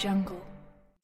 jungle.